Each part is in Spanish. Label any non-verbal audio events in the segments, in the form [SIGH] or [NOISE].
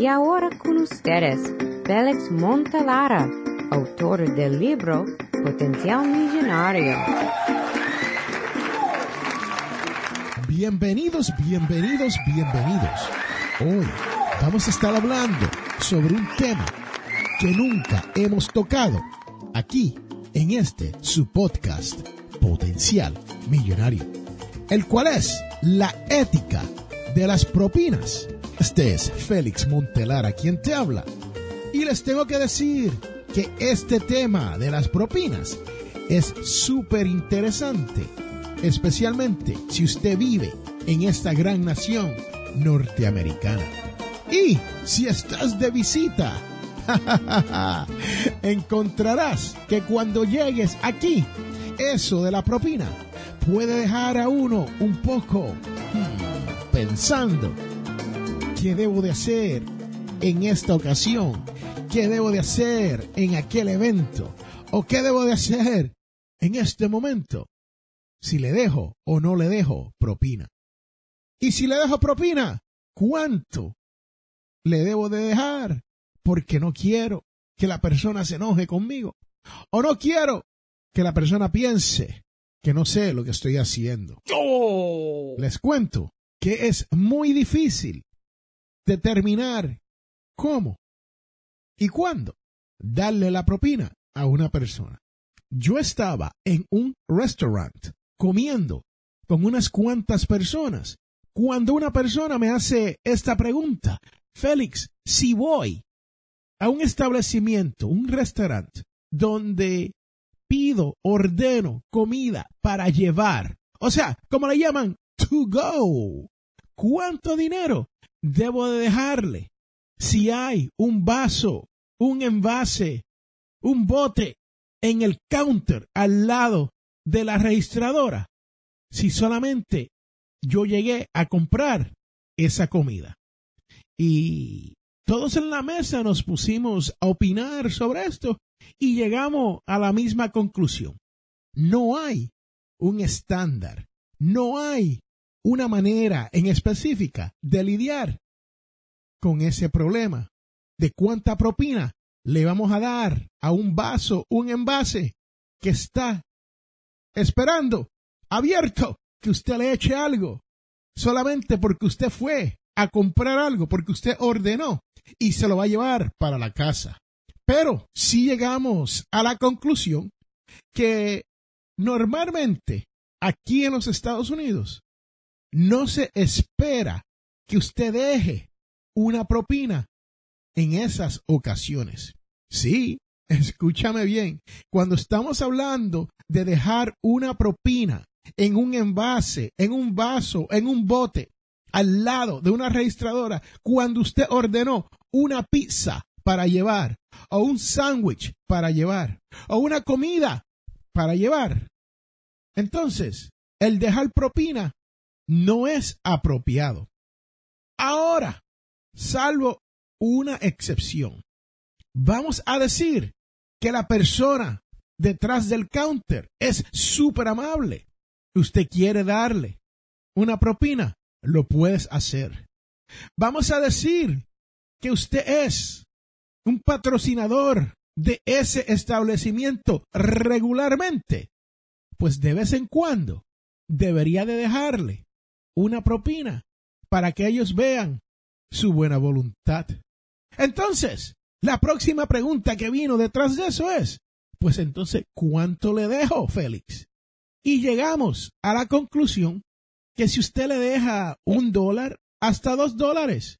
Y ahora con ustedes, Félix Montelara, autor del libro Potencial Millonario. Bienvenidos, bienvenidos, bienvenidos. Hoy vamos a estar hablando sobre un tema que nunca hemos tocado aquí en este su podcast Potencial Millonario, el cual es la ética de las propinas. Este es Félix Montelara quien te habla. Y les tengo que decir que este tema de las propinas es súper interesante, especialmente si usted vive en esta gran nación norteamericana. Y si estás de visita, [LAUGHS] encontrarás que cuando llegues aquí, eso de la propina puede dejar a uno un poco hmm, pensando qué debo de hacer en esta ocasión, qué debo de hacer en aquel evento o qué debo de hacer en este momento, si le dejo o no le dejo propina. Y si le dejo propina, ¿cuánto le debo de dejar? Porque no quiero que la persona se enoje conmigo. O no quiero que la persona piense que no sé lo que estoy haciendo. Les cuento que es muy difícil determinar cómo y cuándo darle la propina a una persona. Yo estaba en un restaurante comiendo con unas cuantas personas cuando una persona me hace esta pregunta, Félix, si voy a un establecimiento, un restaurante, donde pido, ordeno comida para llevar, o sea, como le llaman, to go, ¿cuánto dinero debo de dejarle? Si hay un vaso, un envase, un bote en el counter al lado de la registradora, si solamente yo llegué a comprar esa comida. Y todos en la mesa nos pusimos a opinar sobre esto y llegamos a la misma conclusión. No hay un estándar, no hay una manera en específica de lidiar con ese problema de cuánta propina le vamos a dar a un vaso, un envase que está esperando, abierto, que usted le eche algo, solamente porque usted fue a comprar algo, porque usted ordenó y se lo va a llevar para la casa. Pero si llegamos a la conclusión que normalmente aquí en los Estados Unidos no se espera que usted deje una propina en esas ocasiones. Sí, [LAUGHS] escúchame bien, cuando estamos hablando de dejar una propina en un envase, en un vaso, en un bote, al lado de una registradora, cuando usted ordenó una pizza para llevar, o un sándwich para llevar, o una comida para llevar. Entonces, el dejar propina no es apropiado. Ahora, salvo una excepción, vamos a decir que la persona detrás del counter es súper amable usted quiere darle una propina, lo puedes hacer. Vamos a decir que usted es un patrocinador de ese establecimiento regularmente, pues de vez en cuando debería de dejarle una propina para que ellos vean su buena voluntad. Entonces, la próxima pregunta que vino detrás de eso es, pues entonces, ¿cuánto le dejo, Félix? Y llegamos a la conclusión que si usted le deja un dólar hasta dos dólares,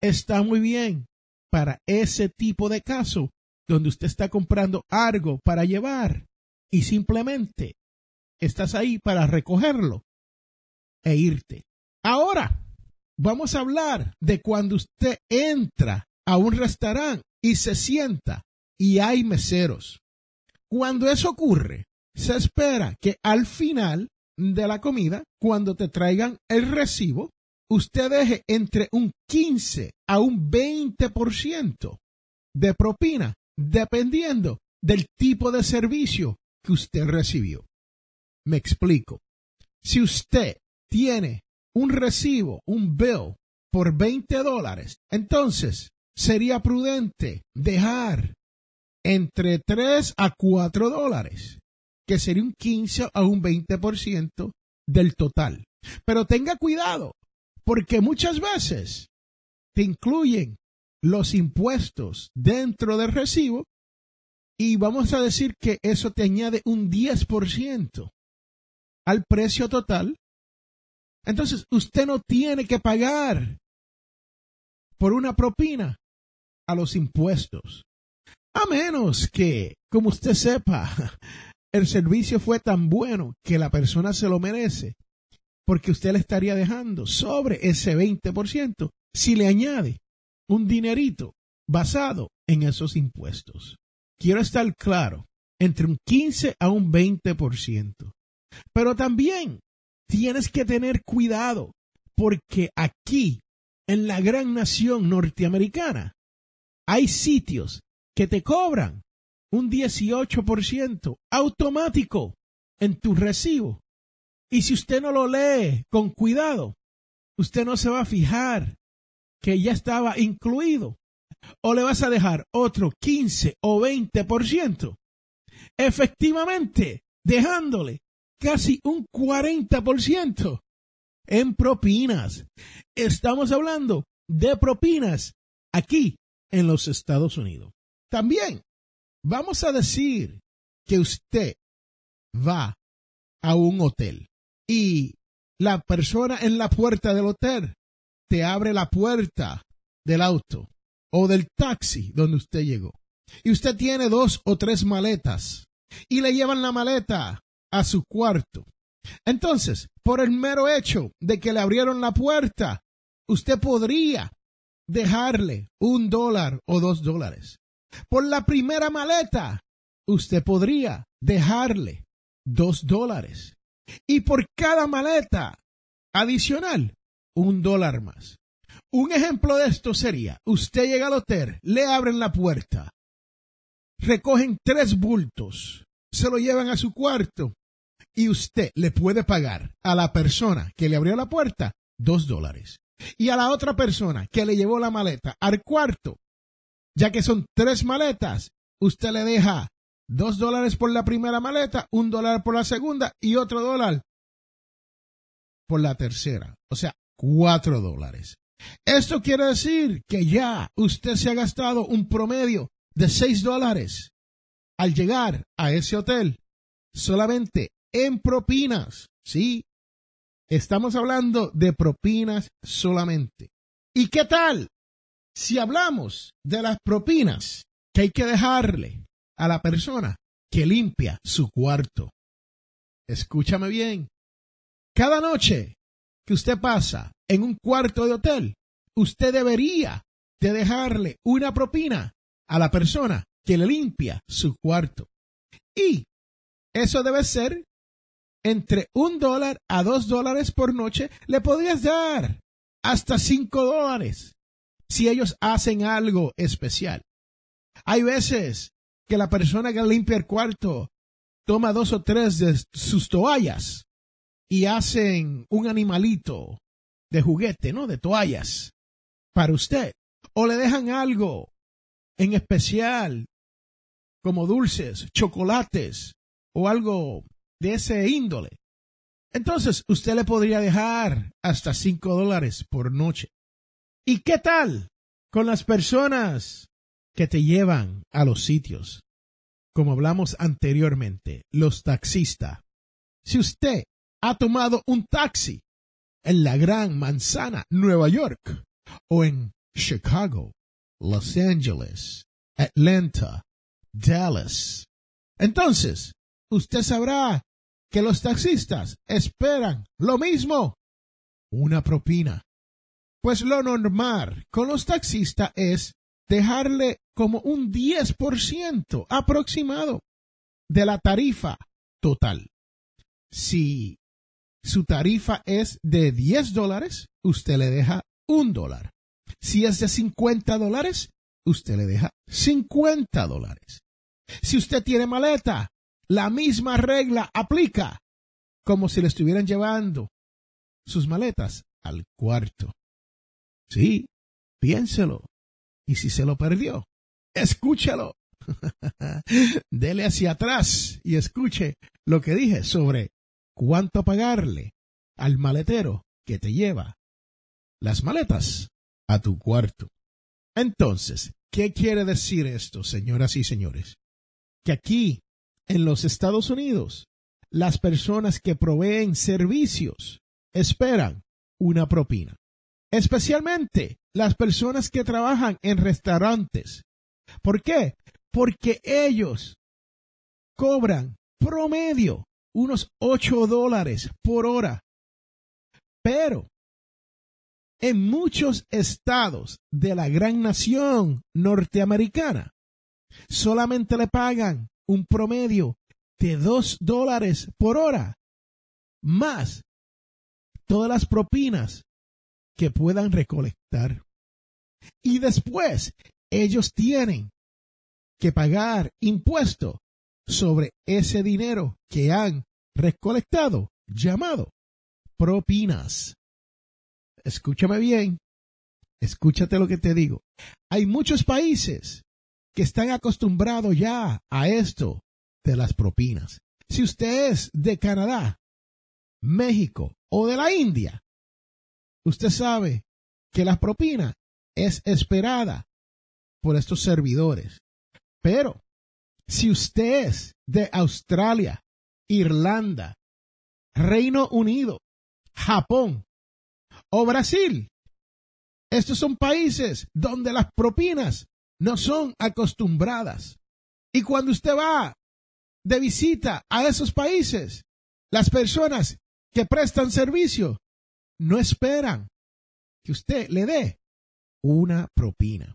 está muy bien para ese tipo de caso donde usted está comprando algo para llevar y simplemente estás ahí para recogerlo e irte. Ahora, vamos a hablar de cuando usted entra a un restaurante y se sienta y hay meseros. Cuando eso ocurre, se espera que al final de la comida, cuando te traigan el recibo, usted deje entre un 15 a un 20% de propina, dependiendo del tipo de servicio que usted recibió. Me explico. Si usted tiene un recibo, un bill por 20 dólares, entonces sería prudente dejar entre 3 a 4 dólares, que sería un 15 a un 20% del total. Pero tenga cuidado, porque muchas veces te incluyen los impuestos dentro del recibo y vamos a decir que eso te añade un 10% al precio total. Entonces, usted no tiene que pagar por una propina a los impuestos. A menos que, como usted sepa, [LAUGHS] el servicio fue tan bueno que la persona se lo merece, porque usted le estaría dejando sobre ese 20% si le añade un dinerito basado en esos impuestos. Quiero estar claro, entre un 15 a un 20%. Pero también tienes que tener cuidado, porque aquí, en la gran nación norteamericana, hay sitios que te cobran un 18% automático en tu recibo. Y si usted no lo lee con cuidado, usted no se va a fijar que ya estaba incluido. O le vas a dejar otro 15 o 20%. Efectivamente, dejándole casi un 40% en propinas. Estamos hablando de propinas aquí en los Estados Unidos. También vamos a decir que usted va a un hotel y la persona en la puerta del hotel te abre la puerta del auto o del taxi donde usted llegó. Y usted tiene dos o tres maletas y le llevan la maleta a su cuarto. Entonces, por el mero hecho de que le abrieron la puerta, usted podría dejarle un dólar o dos dólares. Por la primera maleta, usted podría dejarle dos dólares. Y por cada maleta adicional, un dólar más. Un ejemplo de esto sería, usted llega al hotel, le abren la puerta, recogen tres bultos, se lo llevan a su cuarto y usted le puede pagar a la persona que le abrió la puerta dos dólares y a la otra persona que le llevó la maleta al cuarto, ya que son tres maletas, usted le deja dos dólares por la primera maleta, un dólar por la segunda y otro dólar por la tercera. O sea, cuatro dólares. Esto quiere decir que ya usted se ha gastado un promedio de seis dólares al llegar a ese hotel solamente en propinas. Sí, estamos hablando de propinas solamente. ¿Y qué tal si hablamos de las propinas que hay que dejarle a la persona que limpia su cuarto? Escúchame bien. Cada noche que usted pasa en un cuarto de hotel, usted debería de dejarle una propina a la persona que le limpia su cuarto. Y eso debe ser entre un dólar a dos dólares por noche. Le podrías dar hasta cinco dólares si ellos hacen algo especial. Hay veces que la persona que limpia el cuarto toma dos o tres de sus toallas y hacen un animalito de juguete, ¿no? De toallas para usted. O le dejan algo en especial, como dulces, chocolates o algo de ese índole. Entonces, usted le podría dejar hasta cinco dólares por noche. ¿Y qué tal con las personas que te llevan a los sitios? Como hablamos anteriormente, los taxistas. Si usted ha tomado un taxi en la Gran Manzana, Nueva York, o en Chicago, Los Angeles, Atlanta, Dallas. Entonces, usted sabrá que los taxistas esperan lo mismo, una propina. Pues lo normal con los taxistas es dejarle como un 10% aproximado de la tarifa total. Si su tarifa es de 10 dólares, usted le deja un dólar. Si es de 50 dólares, usted le deja 50 dólares. Si usted tiene maleta, la misma regla aplica, como si le estuvieran llevando sus maletas al cuarto. Sí, piénselo. Y si se lo perdió, escúchalo. [LAUGHS] Dele hacia atrás y escuche lo que dije sobre cuánto pagarle al maletero que te lleva las maletas a tu cuarto. Entonces, ¿qué quiere decir esto, señoras y señores? Que aquí, en los Estados Unidos, las personas que proveen servicios esperan una propina. Especialmente las personas que trabajan en restaurantes. ¿Por qué? Porque ellos cobran promedio unos 8 dólares por hora. Pero en muchos estados de la gran nación norteamericana solamente le pagan un promedio de 2 dólares por hora, más todas las propinas que puedan recolectar. Y después ellos tienen que pagar impuesto sobre ese dinero que han recolectado, llamado propinas. Escúchame bien, escúchate lo que te digo. Hay muchos países que están acostumbrados ya a esto de las propinas. Si usted es de Canadá, México o de la India, usted sabe que la propina es esperada por estos servidores. Pero si usted es de Australia, Irlanda, Reino Unido, Japón o Brasil, estos son países donde las propinas no son acostumbradas. Y cuando usted va de visita a esos países, las personas que prestan servicio no esperan que usted le dé una propina.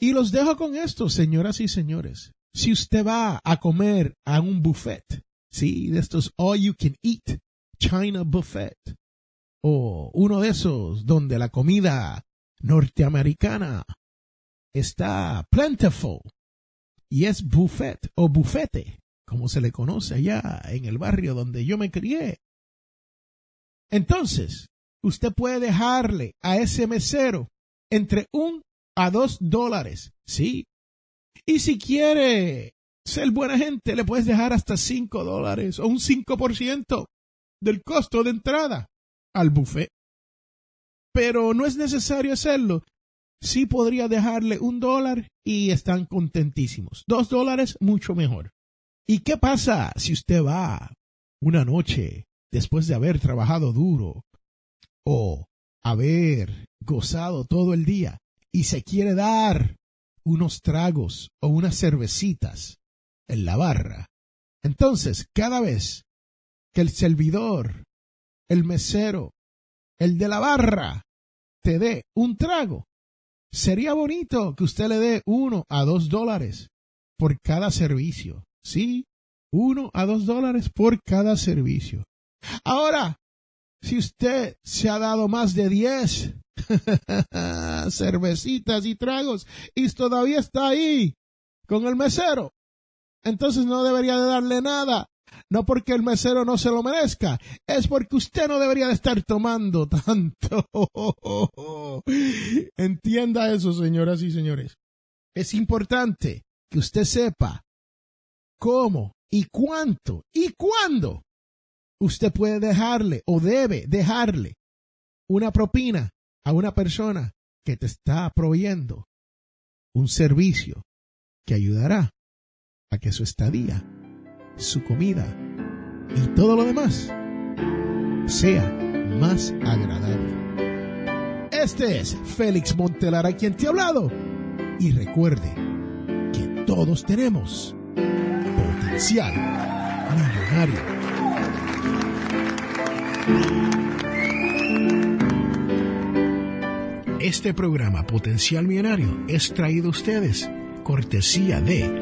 Y los dejo con esto, señoras y señores. Si usted va a comer a un buffet, sí, de estos all you can eat, China buffet, o uno de esos donde la comida norteamericana está plentiful y es buffet o bufete, como se le conoce allá en el barrio donde yo me crié. Entonces, usted puede dejarle a ese mesero entre un a dos dólares, sí. Y si quiere ser buena gente, le puedes dejar hasta cinco dólares o un cinco por ciento del costo de entrada al buffet. Pero no es necesario hacerlo. Sí podría dejarle un dólar y están contentísimos. Dos dólares, mucho mejor. ¿Y qué pasa si usted va una noche después de haber trabajado duro o haber gozado todo el día y se quiere dar unos tragos o unas cervecitas en la barra? Entonces, cada vez que el servidor, el mesero, el de la barra, te dé un trago, sería bonito que usted le dé uno a dos dólares por cada servicio. Sí, uno a dos dólares por cada servicio. Ahora, si usted se ha dado más de diez [LAUGHS] cervecitas y tragos y todavía está ahí con el mesero, entonces no debería de darle nada. No porque el mesero no se lo merezca, es porque usted no debería de estar tomando [LAUGHS] tanto. Entienda eso, señoras y señores. Es importante que usted sepa cómo y cuánto y cuándo usted puede dejarle o debe dejarle una propina a una persona que te está proveyendo un servicio que ayudará a que su estadía, su comida y todo lo demás sea más agradable. Este es Félix Montelara quien te ha hablado y recuerde que todos tenemos potencial millonario. Este programa Potencial Millonario es traído a ustedes cortesía de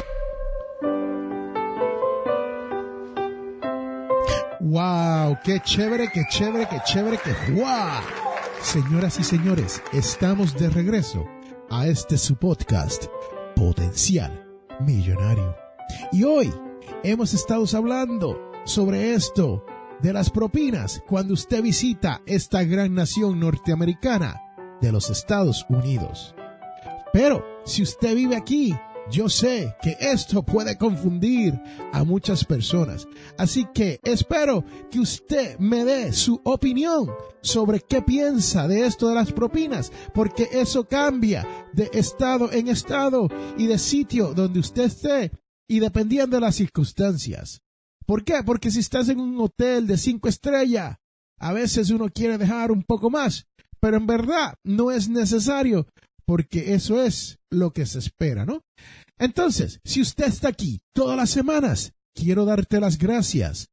¡Wow! ¡Qué chévere, qué chévere, qué chévere, qué wow! Señoras y señores, estamos de regreso a este su podcast, Potencial Millonario. Y hoy hemos estado hablando sobre esto de las propinas cuando usted visita esta gran nación norteamericana de los Estados Unidos. Pero si usted vive aquí, yo sé que esto puede confundir a muchas personas. Así que espero que usted me dé su opinión sobre qué piensa de esto de las propinas, porque eso cambia de estado en estado y de sitio donde usted esté y dependiendo de las circunstancias. ¿Por qué? Porque si estás en un hotel de cinco estrellas, a veces uno quiere dejar un poco más, pero en verdad no es necesario porque eso es lo que se espera, ¿no? Entonces, si usted está aquí todas las semanas, quiero darte las gracias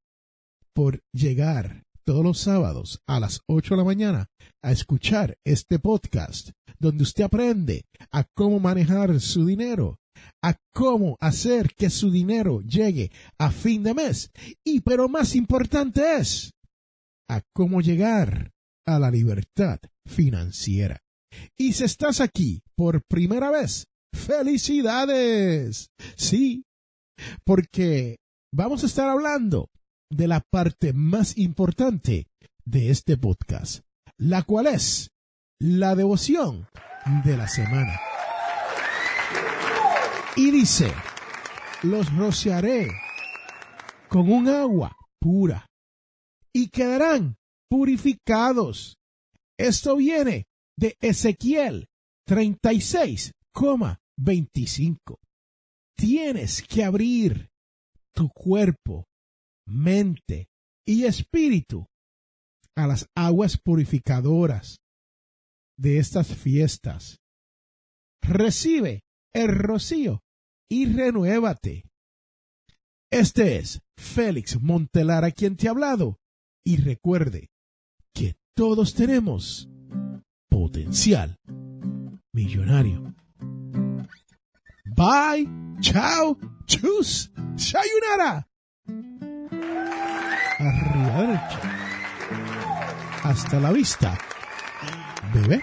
por llegar todos los sábados a las 8 de la mañana a escuchar este podcast donde usted aprende a cómo manejar su dinero, a cómo hacer que su dinero llegue a fin de mes y pero más importante es a cómo llegar a la libertad financiera. Y si estás aquí por primera vez, felicidades. Sí, porque vamos a estar hablando de la parte más importante de este podcast, la cual es la devoción de la semana. Y dice, los rociaré con un agua pura y quedarán purificados. Esto viene de Ezequiel 36,25. Tienes que abrir tu cuerpo, mente y espíritu a las aguas purificadoras de estas fiestas. Recibe el rocío y renuévate. Este es Félix Montelara quien te ha hablado. Y recuerde que todos tenemos potencial millonario. Bye, chao, chus, sayonara. Arrivederci. Hasta la vista, bebé.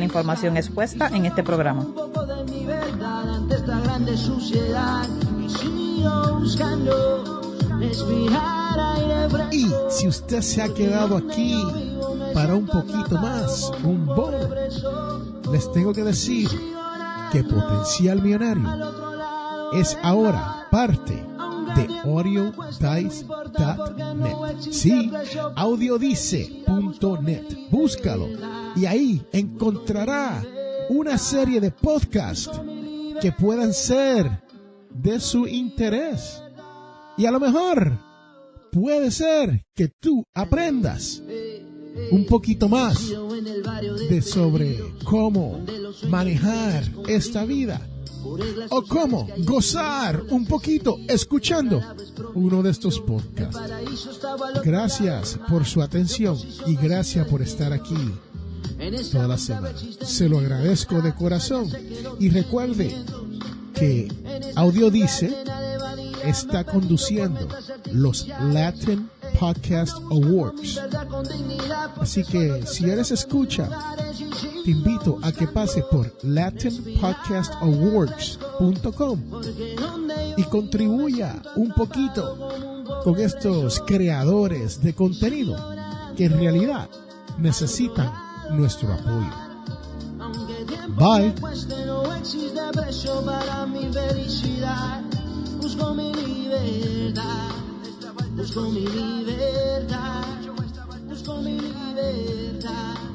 la información expuesta en este programa. poco de mi verdad ante esta grande suciedad. Mis Y si usted se ha quedado aquí para un poquito más, un bono, les tengo que decir que Potencial Millonario es ahora parte de audiodice.net. Sí, audiodice.net. Búscalo y ahí encontrará una serie de podcasts que puedan ser de su interés. Y a lo mejor puede ser que tú aprendas un poquito más de sobre cómo manejar esta vida o cómo gozar un poquito escuchando uno de estos podcasts. Gracias por su atención y gracias por estar aquí toda la semana. Se lo agradezco de corazón y recuerde que Audio Dice está conduciendo los Latin Podcast Awards. Así que si eres escucha, te invito a que pase por latinpodcastawards.com y contribuya un poquito con estos creadores de contenido que en realidad necesitan nuestro apoyo. Bye. busco mi libertad, busco mi libertad, busco mi libertad.